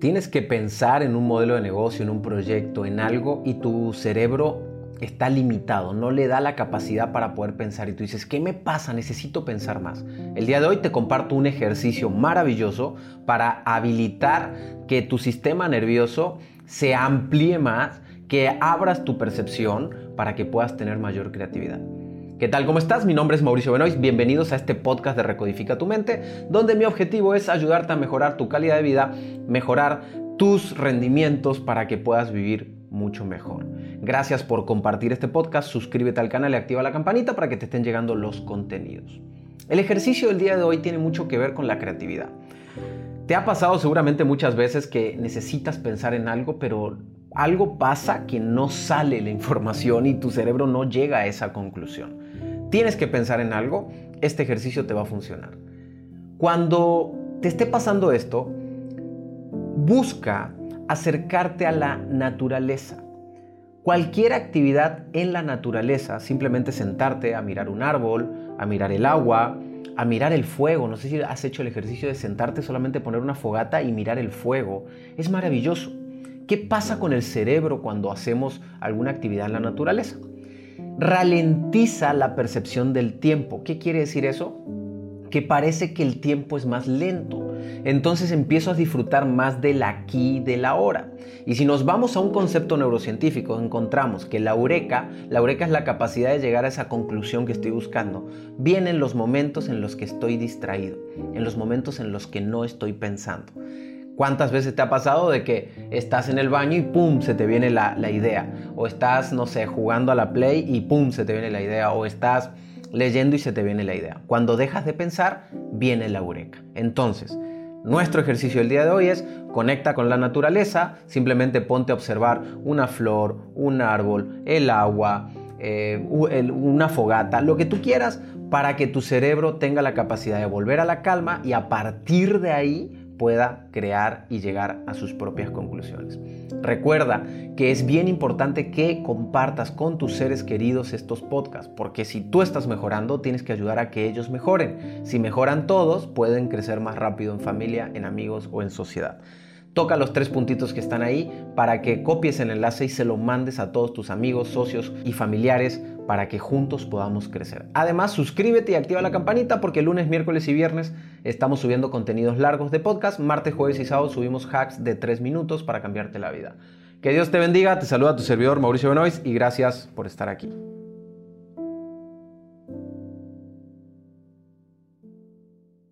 Tienes que pensar en un modelo de negocio, en un proyecto, en algo y tu cerebro está limitado, no le da la capacidad para poder pensar y tú dices, ¿qué me pasa? Necesito pensar más. El día de hoy te comparto un ejercicio maravilloso para habilitar que tu sistema nervioso se amplíe más, que abras tu percepción para que puedas tener mayor creatividad. ¿Qué tal? ¿Cómo estás? Mi nombre es Mauricio Benoist. Bienvenidos a este podcast de Recodifica tu mente, donde mi objetivo es ayudarte a mejorar tu calidad de vida, mejorar tus rendimientos para que puedas vivir mucho mejor. Gracias por compartir este podcast, suscríbete al canal y activa la campanita para que te estén llegando los contenidos. El ejercicio del día de hoy tiene mucho que ver con la creatividad. Te ha pasado seguramente muchas veces que necesitas pensar en algo, pero algo pasa que no sale la información y tu cerebro no llega a esa conclusión. Tienes que pensar en algo, este ejercicio te va a funcionar. Cuando te esté pasando esto, busca acercarte a la naturaleza. Cualquier actividad en la naturaleza, simplemente sentarte a mirar un árbol, a mirar el agua, a mirar el fuego. No sé si has hecho el ejercicio de sentarte solamente poner una fogata y mirar el fuego. Es maravilloso. ¿Qué pasa con el cerebro cuando hacemos alguna actividad en la naturaleza? Ralentiza la percepción del tiempo. ¿Qué quiere decir eso? Que parece que el tiempo es más lento entonces empiezo a disfrutar más del aquí y del ahora. Y si nos vamos a un concepto neurocientífico, encontramos que la eureka, la eureka es la capacidad de llegar a esa conclusión que estoy buscando, viene en los momentos en los que estoy distraído, en los momentos en los que no estoy pensando. ¿Cuántas veces te ha pasado de que estás en el baño y pum, se te viene la, la idea? O estás, no sé, jugando a la play y pum, se te viene la idea. O estás leyendo y se te viene la idea. Cuando dejas de pensar, viene la eureka. Entonces, nuestro ejercicio del día de hoy es conecta con la naturaleza, simplemente ponte a observar una flor, un árbol, el agua, eh, una fogata, lo que tú quieras para que tu cerebro tenga la capacidad de volver a la calma y a partir de ahí pueda crear y llegar a sus propias conclusiones. Recuerda que es bien importante que compartas con tus seres queridos estos podcasts, porque si tú estás mejorando, tienes que ayudar a que ellos mejoren. Si mejoran todos, pueden crecer más rápido en familia, en amigos o en sociedad. Toca los tres puntitos que están ahí para que copies el enlace y se lo mandes a todos tus amigos, socios y familiares para que juntos podamos crecer. Además, suscríbete y activa la campanita porque lunes, miércoles y viernes estamos subiendo contenidos largos de podcast. Martes, jueves y sábado subimos hacks de tres minutos para cambiarte la vida. Que Dios te bendiga, te saluda tu servidor Mauricio Benoist y gracias por estar aquí.